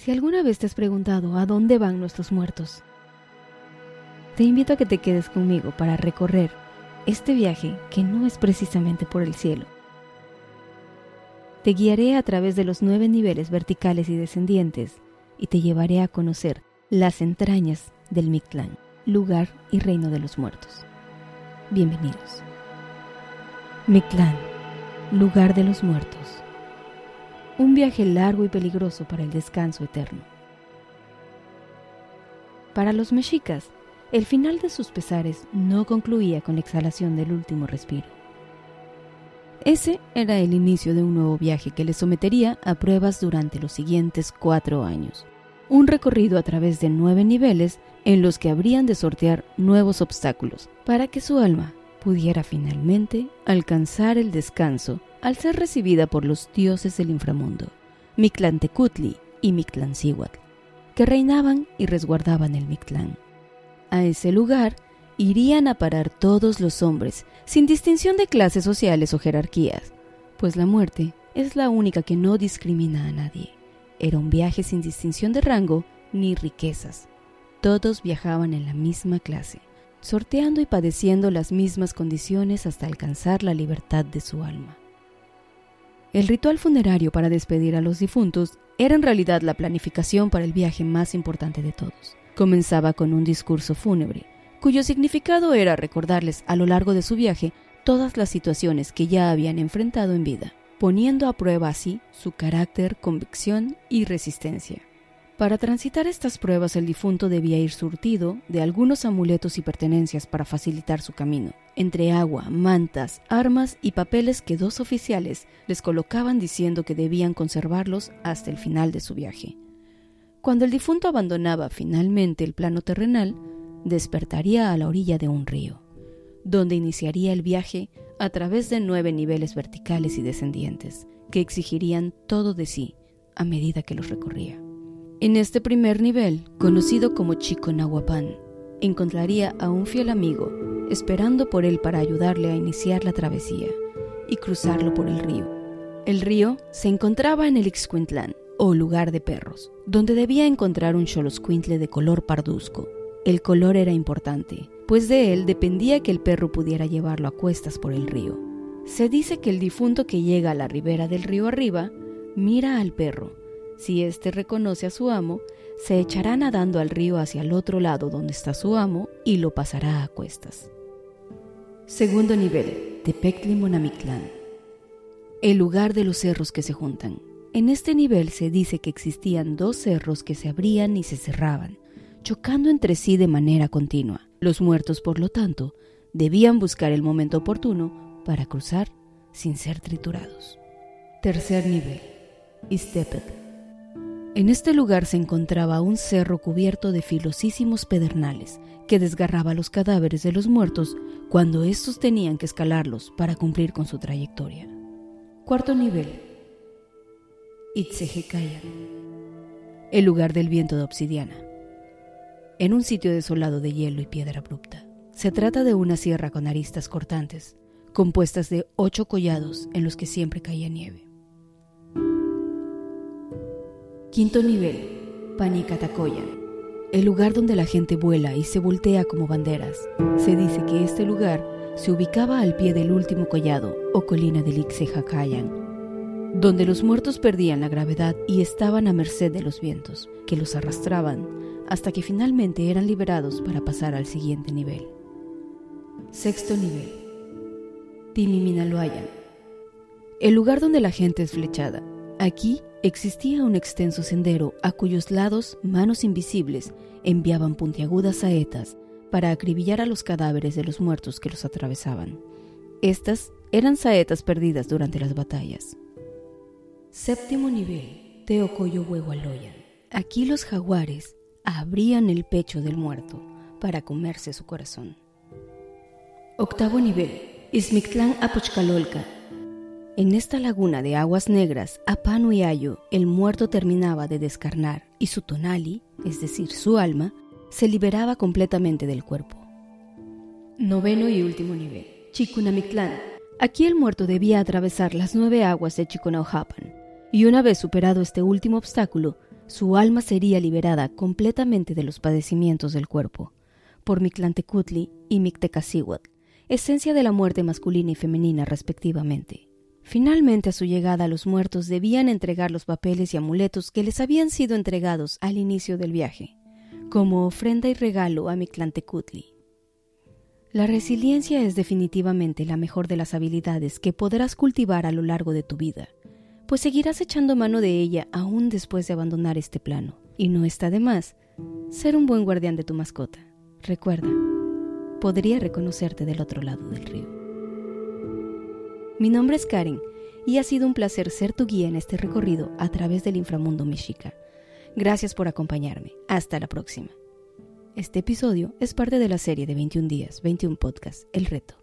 Si alguna vez te has preguntado a dónde van nuestros muertos, te invito a que te quedes conmigo para recorrer este viaje que no es precisamente por el cielo. Te guiaré a través de los nueve niveles verticales y descendientes y te llevaré a conocer las entrañas del Mictlán, lugar y reino de los muertos. Bienvenidos. Mictlán, lugar de los muertos. Un viaje largo y peligroso para el descanso eterno. Para los mexicas, el final de sus pesares no concluía con la exhalación del último respiro. Ese era el inicio de un nuevo viaje que les sometería a pruebas durante los siguientes cuatro años. Un recorrido a través de nueve niveles en los que habrían de sortear nuevos obstáculos para que su alma pudiera finalmente alcanzar el descanso al ser recibida por los dioses del inframundo, Mictlantecutli y Mictlancíhuatl, que reinaban y resguardaban el Mictlán. A ese lugar irían a parar todos los hombres, sin distinción de clases sociales o jerarquías, pues la muerte es la única que no discrimina a nadie. Era un viaje sin distinción de rango ni riquezas. Todos viajaban en la misma clase, sorteando y padeciendo las mismas condiciones hasta alcanzar la libertad de su alma. El ritual funerario para despedir a los difuntos era en realidad la planificación para el viaje más importante de todos. Comenzaba con un discurso fúnebre, cuyo significado era recordarles a lo largo de su viaje todas las situaciones que ya habían enfrentado en vida, poniendo a prueba así su carácter, convicción y resistencia. Para transitar estas pruebas el difunto debía ir surtido de algunos amuletos y pertenencias para facilitar su camino, entre agua, mantas, armas y papeles que dos oficiales les colocaban diciendo que debían conservarlos hasta el final de su viaje. Cuando el difunto abandonaba finalmente el plano terrenal, despertaría a la orilla de un río, donde iniciaría el viaje a través de nueve niveles verticales y descendientes, que exigirían todo de sí a medida que los recorría. En este primer nivel, conocido como Chico Nahuapán, encontraría a un fiel amigo esperando por él para ayudarle a iniciar la travesía y cruzarlo por el río. El río se encontraba en el Ixcuintlán, o lugar de perros, donde debía encontrar un choloscuintle de color parduzco. El color era importante, pues de él dependía que el perro pudiera llevarlo a cuestas por el río. Se dice que el difunto que llega a la ribera del río arriba mira al perro. Si éste reconoce a su amo, se echará nadando al río hacia el otro lado donde está su amo y lo pasará a cuestas. Segundo nivel, Tepectli Monamictlán. El lugar de los cerros que se juntan. En este nivel se dice que existían dos cerros que se abrían y se cerraban, chocando entre sí de manera continua. Los muertos, por lo tanto, debían buscar el momento oportuno para cruzar sin ser triturados. Tercer nivel, Istepet. En este lugar se encontraba un cerro cubierto de filosísimos pedernales que desgarraba los cadáveres de los muertos cuando estos tenían que escalarlos para cumplir con su trayectoria. Cuarto nivel, Itzehekaya, el lugar del viento de obsidiana. En un sitio desolado de hielo y piedra abrupta. Se trata de una sierra con aristas cortantes, compuestas de ocho collados en los que siempre caía nieve. Quinto nivel, Panicatacoya, el lugar donde la gente vuela y se voltea como banderas. Se dice que este lugar se ubicaba al pie del último collado o colina del Ixehacayan, donde los muertos perdían la gravedad y estaban a merced de los vientos, que los arrastraban hasta que finalmente eran liberados para pasar al siguiente nivel. Sexto nivel. Timiminaloaya. El lugar donde la gente es flechada. Aquí existía un extenso sendero a cuyos lados manos invisibles enviaban puntiagudas saetas para acribillar a los cadáveres de los muertos que los atravesaban. Estas eran saetas perdidas durante las batallas. Séptimo nivel, Teocoyo Huehualoyan. Aquí los jaguares abrían el pecho del muerto para comerse su corazón. Octavo nivel, Ismictlán Apochcalolca. En esta laguna de aguas negras, a Pano y Ayo, el muerto terminaba de descarnar y su tonali, es decir, su alma, se liberaba completamente del cuerpo. Noveno y último nivel, Chicunamictlán. Aquí el muerto debía atravesar las nueve aguas de Chiconauhapan, y una vez superado este último obstáculo, Su alma sería liberada completamente de los padecimientos del cuerpo por Mictlantecutli y Mictecacihuatl, esencia de la muerte masculina y femenina respectivamente. Finalmente, a su llegada, los muertos debían entregar los papeles y amuletos que les habían sido entregados al inicio del viaje, como ofrenda y regalo a Mictlantecutli. La resiliencia es definitivamente la mejor de las habilidades que podrás cultivar a lo largo de tu vida, pues seguirás echando mano de ella aún después de abandonar este plano, y no está de más ser un buen guardián de tu mascota. Recuerda, podría reconocerte del otro lado del río. Mi nombre es Karen y ha sido un placer ser tu guía en este recorrido a través del inframundo mexica. Gracias por acompañarme. Hasta la próxima. Este episodio es parte de la serie de 21 días, 21 podcasts, El Reto.